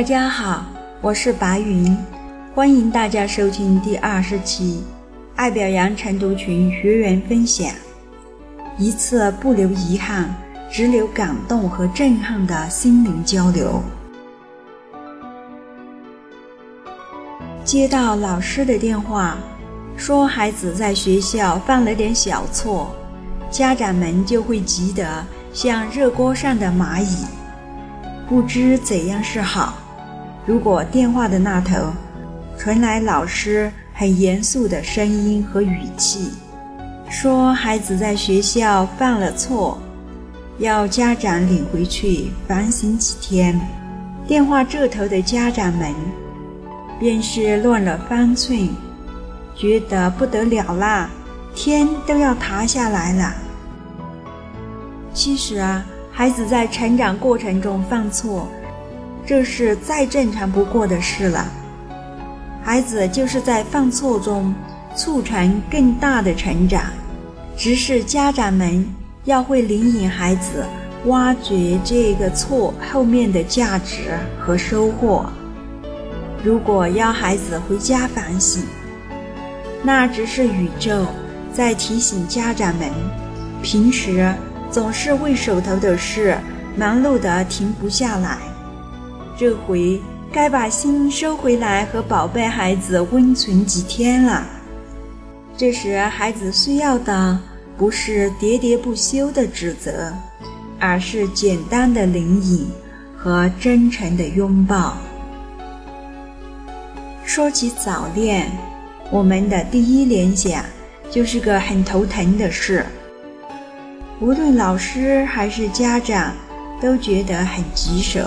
大家好，我是白云，欢迎大家收听第二十期爱表扬晨读群学员分享，一次不留遗憾，只留感动和震撼的心灵交流。接到老师的电话，说孩子在学校犯了点小错，家长们就会急得像热锅上的蚂蚁，不知怎样是好。如果电话的那头传来老师很严肃的声音和语气，说孩子在学校犯了错，要家长领回去反省几天，电话这头的家长们。便是乱了方寸，觉得不得了啦，天都要塌下来了。其实啊，孩子在成长过程中犯错，这是再正常不过的事了。孩子就是在犯错中促成更大的成长，只是家长们要会领引孩子挖掘这个错后面的价值和收获。如果要孩子回家反省，那只是宇宙在提醒家长们，平时总是为手头的事忙碌的停不下来，这回该把心收回来和宝贝孩子温存几天了。这时孩子需要的不是喋喋不休的指责，而是简单的领引和真诚的拥抱。说起早恋，我们的第一联想就是个很头疼的事。无论老师还是家长，都觉得很棘手，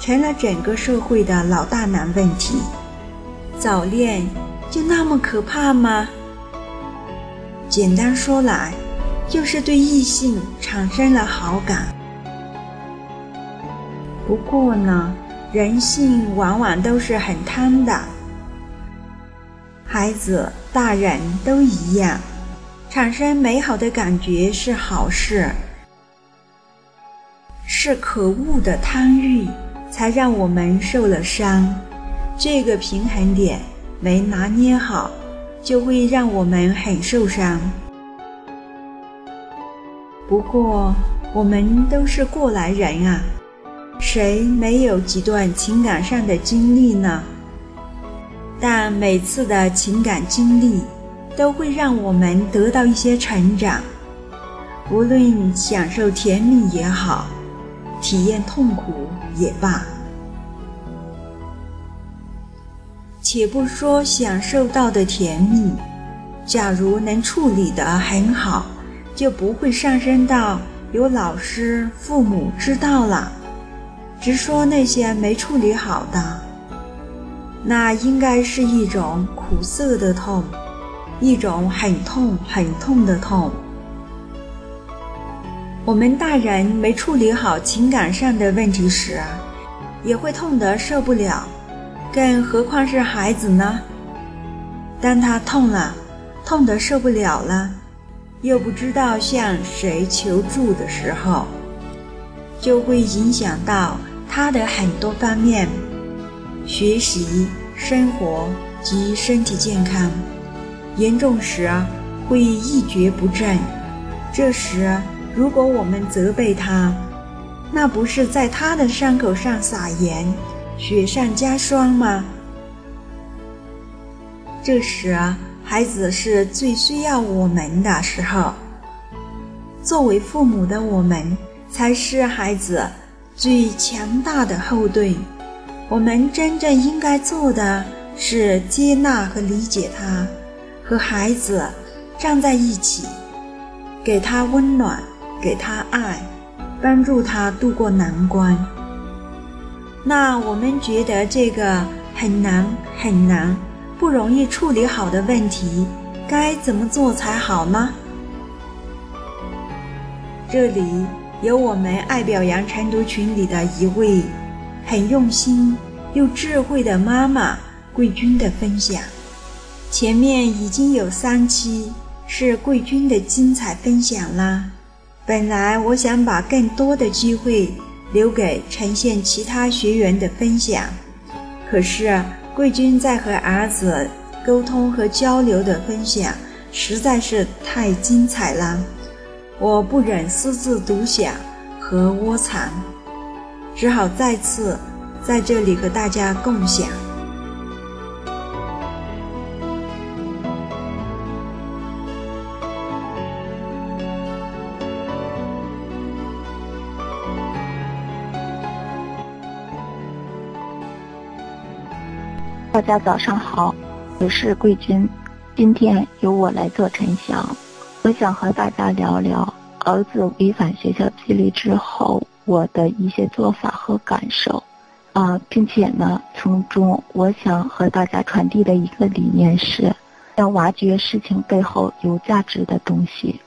成了整个社会的老大难问题。早恋就那么可怕吗？简单说来，就是对异性产生了好感。不过呢？人性往往都是很贪的，孩子、大人都一样，产生美好的感觉是好事，是可恶的贪欲才让我们受了伤。这个平衡点没拿捏好，就会让我们很受伤。不过，我们都是过来人啊。谁没有几段情感上的经历呢？但每次的情感经历都会让我们得到一些成长，无论享受甜蜜也好，体验痛苦也罢。且不说享受到的甜蜜，假如能处理得很好，就不会上升到有老师、父母知道了。直说那些没处理好的，那应该是一种苦涩的痛，一种很痛很痛的痛。我们大人没处理好情感上的问题时，也会痛得受不了，更何况是孩子呢？当他痛了，痛得受不了了，又不知道向谁求助的时候，就会影响到。他的很多方面，学习、生活及身体健康，严重时会一蹶不振。这时，如果我们责备他，那不是在他的伤口上撒盐，雪上加霜吗？这时，孩子是最需要我们的时候。作为父母的我们，才是孩子。最强大的后盾，我们真正应该做的是接纳和理解他，和孩子站在一起，给他温暖，给他爱，帮助他度过难关。那我们觉得这个很难很难、不容易处理好的问题，该怎么做才好呢？这里。有我们爱表扬晨读群里的一位很用心又智慧的妈妈桂君的分享，前面已经有三期是桂君的精彩分享啦。本来我想把更多的机会留给呈现其他学员的分享。可是贵军在和儿子沟通和交流的分享实在是太精彩了，我不忍私自独享和窝藏，只好再次在这里和大家共享。大家早上好，我是桂军，今天由我来做陈翔。我想和大家聊聊儿子违反学校纪律之后我的一些做法和感受，啊，并且呢，从中我想和大家传递的一个理念是，要挖掘事情背后有价值的东西。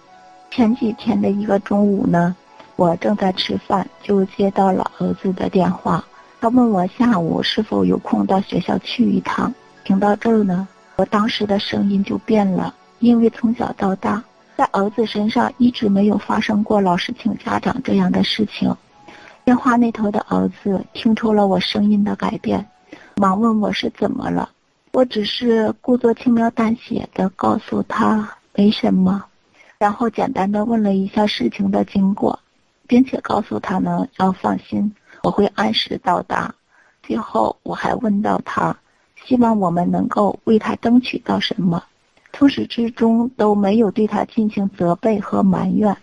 前几天的一个中午呢，我正在吃饭，就接到了儿子的电话。他问我下午是否有空到学校去一趟。听到这儿呢，我当时的声音就变了，因为从小到大，在儿子身上一直没有发生过老师请家长这样的事情。电话那头的儿子听出了我声音的改变，忙问我是怎么了。我只是故作轻描淡写的告诉他没什么，然后简单的问了一下事情的经过，并且告诉他呢要放心。我会按时到达。最后，我还问到他，希望我们能够为他争取到什么。从始至终都没有对他进行责备和埋怨。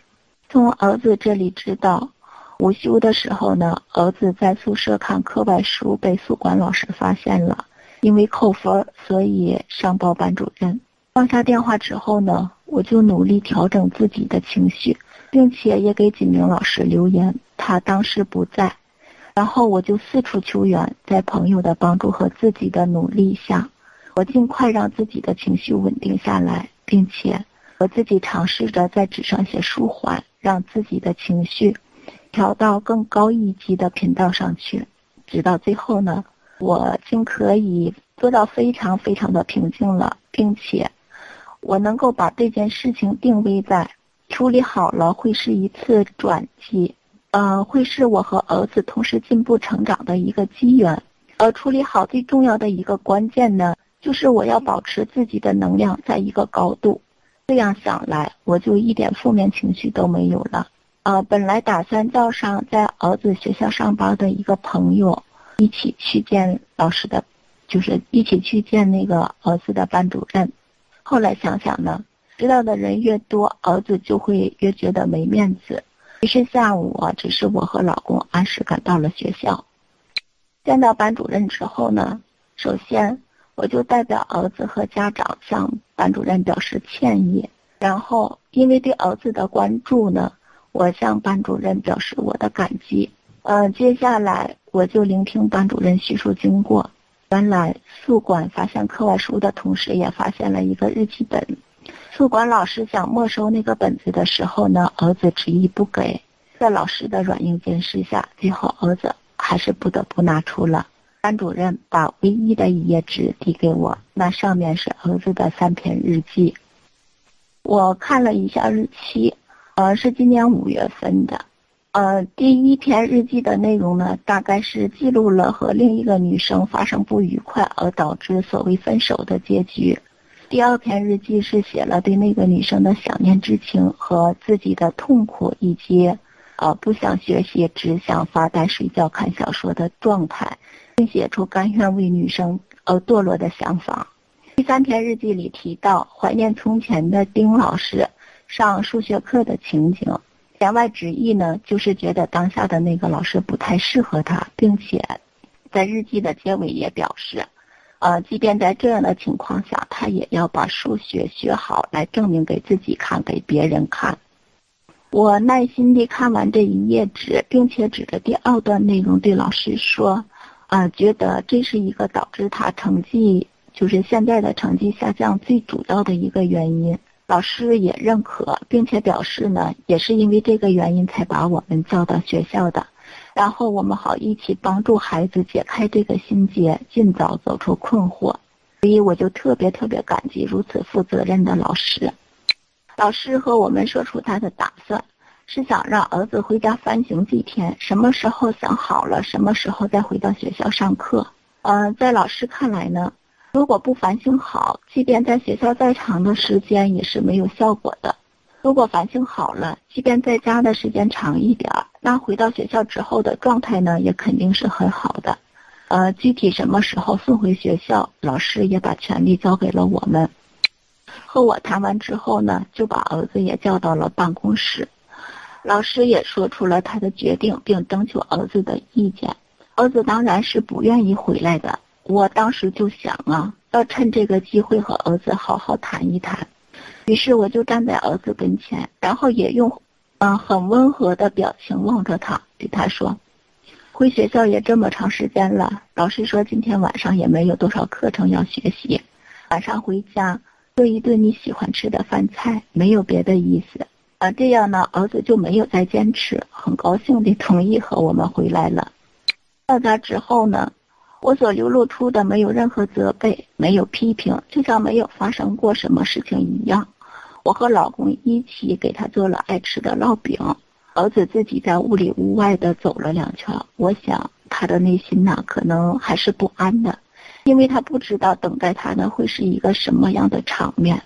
从儿子这里知道，午休的时候呢，儿子在宿舍看课外书被宿管老师发现了，因为扣分，所以上报班主任。放下电话之后呢，我就努力调整自己的情绪，并且也给几名老师留言。他当时不在。然后我就四处求援，在朋友的帮助和自己的努力下，我尽快让自己的情绪稳定下来，并且我自己尝试着在纸上写舒缓，让自己的情绪调到更高一级的频道上去。直到最后呢，我竟可以做到非常非常的平静了，并且我能够把这件事情定位在处理好了会是一次转机。呃，会是我和儿子同时进步成长的一个机缘。而处理好最重要的一个关键呢，就是我要保持自己的能量在一个高度。这样想来，我就一点负面情绪都没有了。呃，本来打算叫上在儿子学校上班的一个朋友，一起去见老师的，就是一起去见那个儿子的班主任。后来想想呢，知道的人越多，儿子就会越觉得没面子。于是下午，只是我和老公按时赶到了学校。见到班主任之后呢，首先我就代表儿子和家长向班主任表示歉意。然后，因为对儿子的关注呢，我向班主任表示我的感激。呃，接下来我就聆听班主任叙述经过。原来宿管发现课外书的同时，也发现了一个日记本。宿管老师想没收那个本子的时候呢，儿子执意不给，在老师的软硬兼施下，最后儿子还是不得不拿出了。班主任把唯一的一页纸递给我，那上面是儿子的三篇日记。我看了一下日期，呃，是今年五月份的。呃，第一篇日记的内容呢，大概是记录了和另一个女生发生不愉快而导致所谓分手的结局。第二篇日记是写了对那个女生的想念之情和自己的痛苦，以及呃不想学习，只想发呆、睡觉、看小说的状态，并写出甘愿为女生而堕落的想法。第三篇日记里提到怀念从前的丁老师上数学课的情景，言外之意呢，就是觉得当下的那个老师不太适合他，并且在日记的结尾也表示。呃，即便在这样的情况下，他也要把数学学好，来证明给自己看，给别人看。我耐心地看完这一页纸，并且指着第二段内容对老师说：“啊，觉得这是一个导致他成绩就是现在的成绩下降最主要的一个原因。”老师也认可，并且表示呢，也是因为这个原因才把我们叫到学校的。然后我们好一起帮助孩子解开这个心结，尽早走出困惑。所以我就特别特别感激如此负责任的老师。老师和我们说出他的打算，是想让儿子回家反省几天，什么时候想好了，什么时候再回到学校上课。呃，在老师看来呢，如果不反省好，即便在学校再长的时间也是没有效果的。如果反省好了，即便在家的时间长一点儿，那回到学校之后的状态呢，也肯定是很好的。呃，具体什么时候送回学校，老师也把权利交给了我们。和我谈完之后呢，就把儿子也叫到了办公室，老师也说出了他的决定，并征求儿子的意见。儿子当然是不愿意回来的。我当时就想啊，要趁这个机会和儿子好好谈一谈。于是我就站在儿子跟前，然后也用，嗯，很温和的表情望着他，对他说。回学校也这么长时间了，老师说今天晚上也没有多少课程要学习，晚上回家做一顿你喜欢吃的饭菜，没有别的意思。啊，这样呢，儿子就没有再坚持，很高兴地同意和我们回来了。到家之后呢，我所流露出的没有任何责备，没有批评，就像没有发生过什么事情一样。我和老公一起给他做了爱吃的烙饼。儿子自己在屋里屋外的走了两圈，我想他的内心呐，可能还是不安的，因为他不知道等待他的会是一个什么样的场面。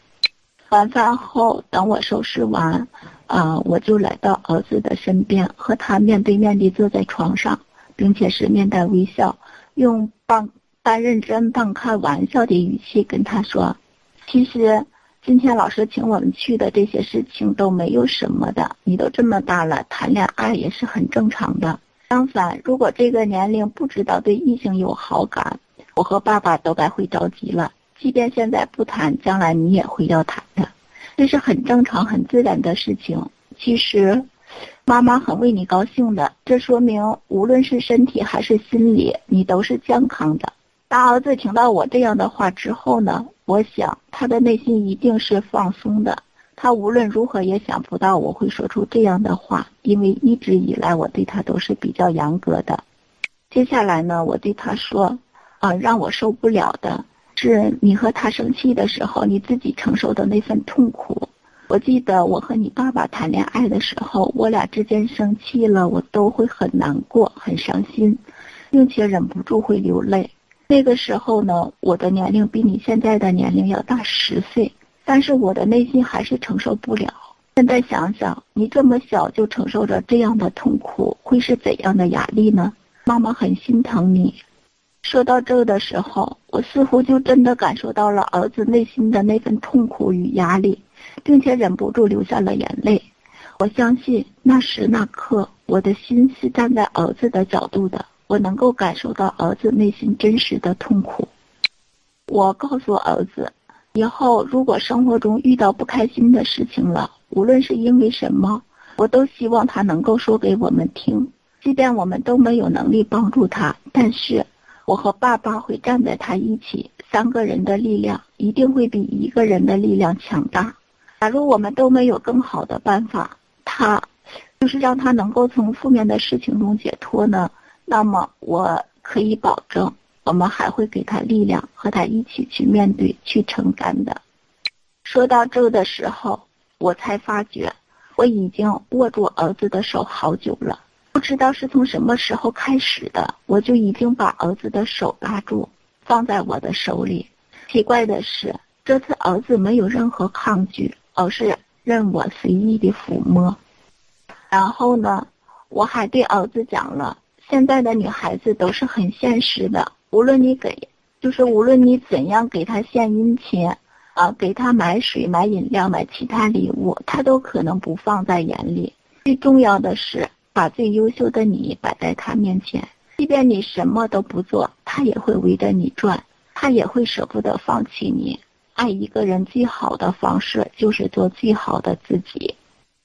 晚饭后，等我收拾完，啊，我就来到儿子的身边，和他面对面地坐在床上，并且是面带微笑，用半半认真半开玩笑的语气跟他说：“其实。”今天老师请我们去的这些事情都没有什么的，你都这么大了，谈恋爱也是很正常的。相反，如果这个年龄不知道对异性有好感，我和爸爸都该会着急了。即便现在不谈，将来你也会要谈的，这是很正常、很自然的事情。其实，妈妈很为你高兴的，这说明无论是身体还是心理，你都是健康的。当儿子听到我这样的话之后呢？我想他的内心一定是放松的，他无论如何也想不到我会说出这样的话，因为一直以来我对他都是比较严格的。接下来呢，我对他说：“啊，让我受不了的是你和他生气的时候，你自己承受的那份痛苦。我记得我和你爸爸谈恋爱的时候，我俩之间生气了，我都会很难过、很伤心，并且忍不住会流泪。”那个时候呢，我的年龄比你现在的年龄要大十岁，但是我的内心还是承受不了。现在想想，你这么小就承受着这样的痛苦，会是怎样的压力呢？妈妈很心疼你。说到这的时候，我似乎就真的感受到了儿子内心的那份痛苦与压力，并且忍不住流下了眼泪。我相信那时那刻，我的心是站在儿子的角度的。我能够感受到儿子内心真实的痛苦。我告诉儿子，以后如果生活中遇到不开心的事情了，无论是因为什么，我都希望他能够说给我们听。即便我们都没有能力帮助他，但是我和爸爸会站在他一起，三个人的力量一定会比一个人的力量强大。假如我们都没有更好的办法，他就是让他能够从负面的事情中解脱呢？那么我可以保证，我们还会给他力量，和他一起去面对、去承担的。说到这的时候，我才发觉我已经握住儿子的手好久了。不知道是从什么时候开始的，我就已经把儿子的手拉住，放在我的手里。奇怪的是，这次儿子没有任何抗拒，而是任我随意的抚摸。然后呢，我还对儿子讲了。现在的女孩子都是很现实的，无论你给，就是无论你怎样给她献殷勤，啊，给她买水、买饮料、买其他礼物，她都可能不放在眼里。最重要的是，把最优秀的你摆在她面前，即便你什么都不做，她也会围着你转，她也会舍不得放弃你。爱一个人最好的方式就是做最好的自己。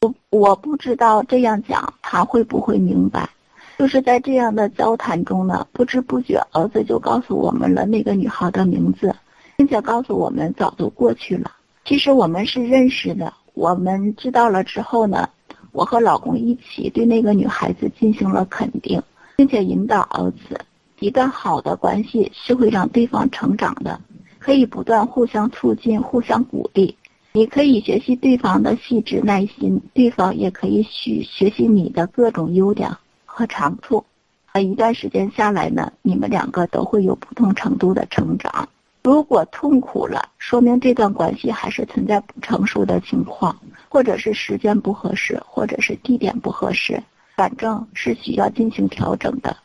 我我不知道这样讲他会不会明白。就是在这样的交谈中呢，不知不觉儿子就告诉我们了那个女孩的名字，并且告诉我们早就过去了。其实我们是认识的。我们知道了之后呢，我和老公一起对那个女孩子进行了肯定，并且引导儿子，一段好的关系是会让对方成长的，可以不断互相促进、互相鼓励，你可以学习对方的细致耐心，对方也可以学学习你的各种优点和长处。呃，一段时间下来呢，你们两个都会有不同程度的成长。如果痛苦了，说明这段关系还是存在不成熟的情况，或者是时间不合适，或者是地点不合适，反正是需要进行调整的。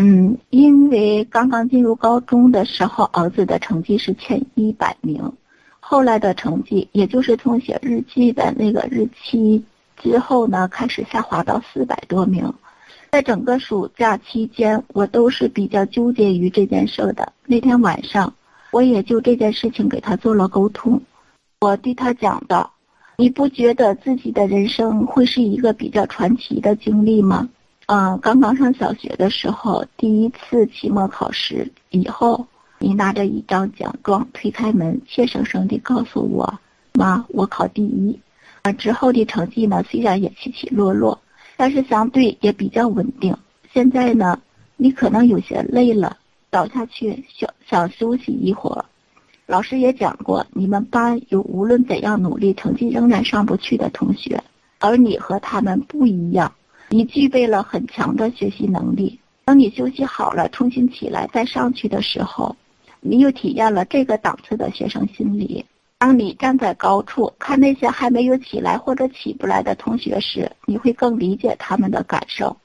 嗯，因为刚刚进入高中的时候，儿子的成绩是前一百名。后来的成绩，也就是从写日记的那个日期之后呢，开始下滑到四百多名。在整个暑假期间，我都是比较纠结于这件事的。那天晚上，我也就这件事情给他做了沟通。我对他讲的：“你不觉得自己的人生会是一个比较传奇的经历吗？”嗯，刚刚上小学的时候，第一次期末考试以后。你拿着一张奖状推开门，怯生生地告诉我：“妈，我考第一。”啊，之后的成绩呢，虽然也起起落落，但是相对也比较稳定。现在呢，你可能有些累了，倒下去想想休息一会儿。老师也讲过，你们班有无论怎样努力，成绩仍然上不去的同学，而你和他们不一样，你具备了很强的学习能力。当你休息好了，重新起来再上去的时候。你又体验了这个档次的学生心理。当你站在高处看那些还没有起来或者起不来的同学时，你会更理解他们的感受，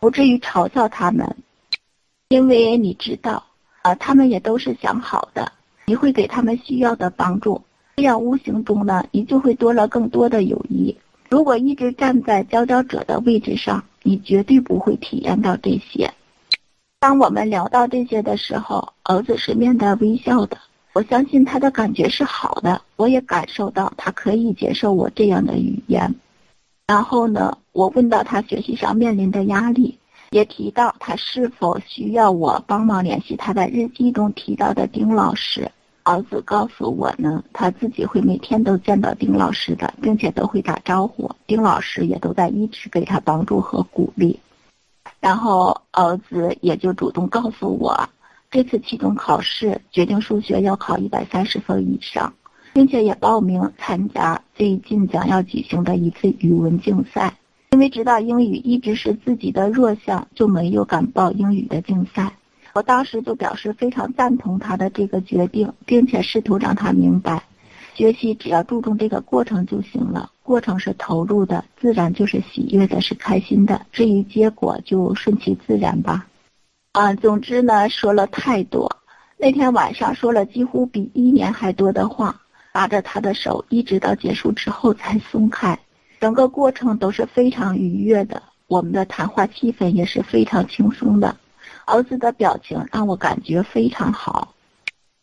不至于嘲笑他们，因为你知道，啊，他们也都是想好的。你会给他们需要的帮助，这样无形中呢，你就会多了更多的友谊。如果一直站在佼佼者的位置上，你绝对不会体验到这些。当我们聊到这些的时候，儿子是面带微笑的。我相信他的感觉是好的，我也感受到他可以接受我这样的语言。然后呢，我问到他学习上面临的压力，也提到他是否需要我帮忙联系他在日记中提到的丁老师。儿子告诉我呢，他自己会每天都见到丁老师的，并且都会打招呼。丁老师也都在一直给他帮助和鼓励。然后儿子也就主动告诉我，这次期中考试决定数学要考一百三十分以上，并且也报名参加最近将要举行的一次语文竞赛。因为知道英语一直是自己的弱项，就没有敢报英语的竞赛。我当时就表示非常赞同他的这个决定，并且试图让他明白。学习只要注重这个过程就行了，过程是投入的，自然就是喜悦的，是开心的。至于结果，就顺其自然吧。啊，总之呢，说了太多。那天晚上说了几乎比一年还多的话，拉着他的手，一直到结束之后才松开。整个过程都是非常愉悦的，我们的谈话气氛也是非常轻松的。儿子的表情让我感觉非常好。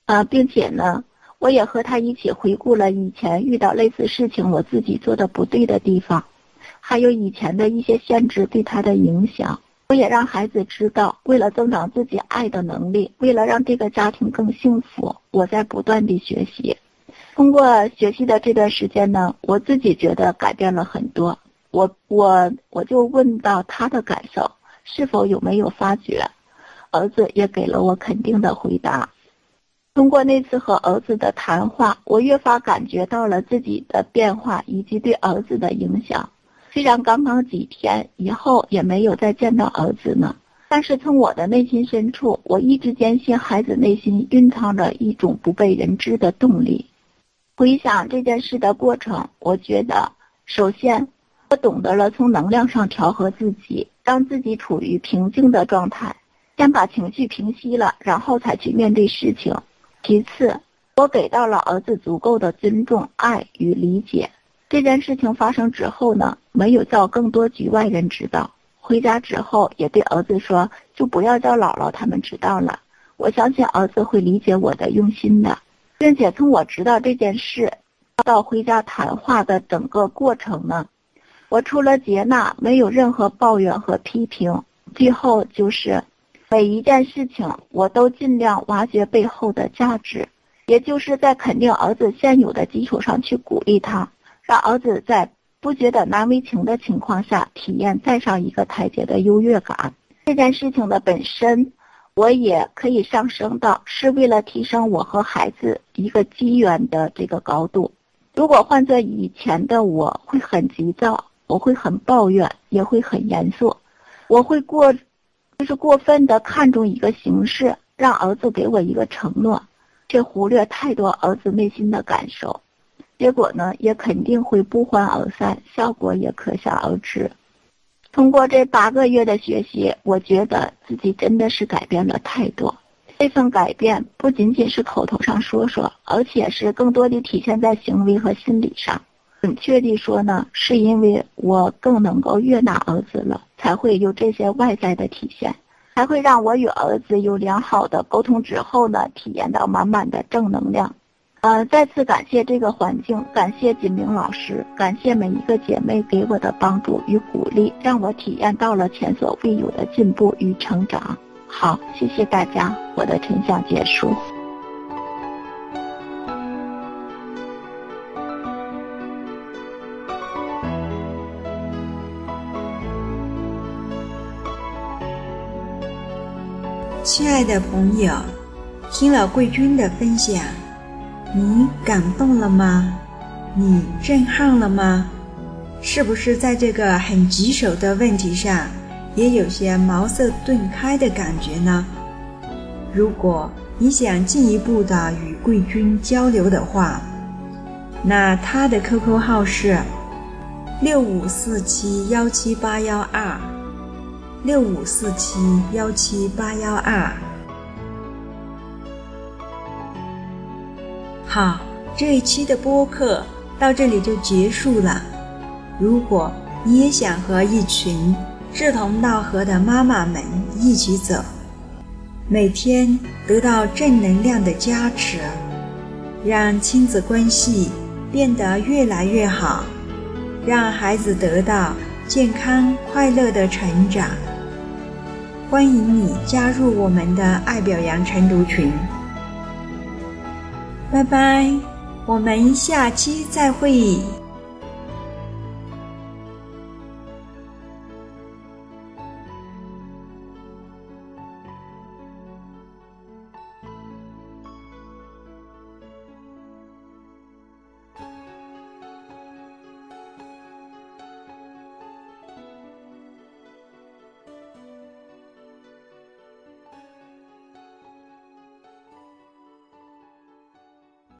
啊，并且呢。我也和他一起回顾了以前遇到类似事情我自己做的不对的地方，还有以前的一些限制对他的影响。我也让孩子知道，为了增长自己爱的能力，为了让这个家庭更幸福，我在不断地学习。通过学习的这段时间呢，我自己觉得改变了很多。我我我就问到他的感受，是否有没有发觉？儿子也给了我肯定的回答。通过那次和儿子的谈话，我越发感觉到了自己的变化以及对儿子的影响。虽然刚刚几天以后也没有再见到儿子呢，但是从我的内心深处，我一直坚信孩子内心蕴藏着一种不被人知的动力。回想这件事的过程，我觉得，首先，我懂得了从能量上调和自己，让自己处于平静的状态，先把情绪平息了，然后才去面对事情。其次，我给到了儿子足够的尊重、爱与理解。这件事情发生之后呢，没有叫更多局外人知道。回家之后，也对儿子说，就不要叫姥姥他们知道了。我相信儿子会理解我的用心的，并且从我知道这件事到回家谈话的整个过程呢，我除了接纳，没有任何抱怨和批评。最后就是。每一件事情，我都尽量挖掘背后的价值，也就是在肯定儿子现有的基础上去鼓励他，让儿子在不觉得难为情的情况下，体验再上一个台阶的优越感。这件事情的本身，我也可以上升到是为了提升我和孩子一个机缘的这个高度。如果换做以前的我，会很急躁，我会很抱怨，也会很严肃，我会过，就是过分的看重一个形式，让儿子给我一个承诺，却忽略太多儿子内心的感受，结果呢，也肯定会不欢而散，效果也可想而知。通过这八个月的学习，我觉得自己真的是改变了太多。这份改变不仅仅是口头上说说，而且是更多的体现在行为和心理上。准确地说呢，是因为我更能够悦纳儿子了，才会有这些外在的体现，才会让我与儿子有良好的沟通之后呢，体验到满满的正能量。呃，再次感谢这个环境，感谢锦明老师，感谢每一个姐妹给我的帮助与鼓励，让我体验到了前所未有的进步与成长。好，谢谢大家，我的晨想结束。亲爱的朋友，听了贵君的分享，你感动了吗？你震撼了吗？是不是在这个很棘手的问题上？也有些茅塞顿开的感觉呢。如果你想进一步的与贵君交流的话，那他的 QQ 号是六五四七幺七八幺二六五四七幺七八幺二。好，这一期的播客到这里就结束了。如果你也想和一群志同道合的妈妈们一起走，每天得到正能量的加持，让亲子关系变得越来越好，让孩子得到健康快乐的成长。欢迎你加入我们的爱表扬晨读群。拜拜，我们下期再会。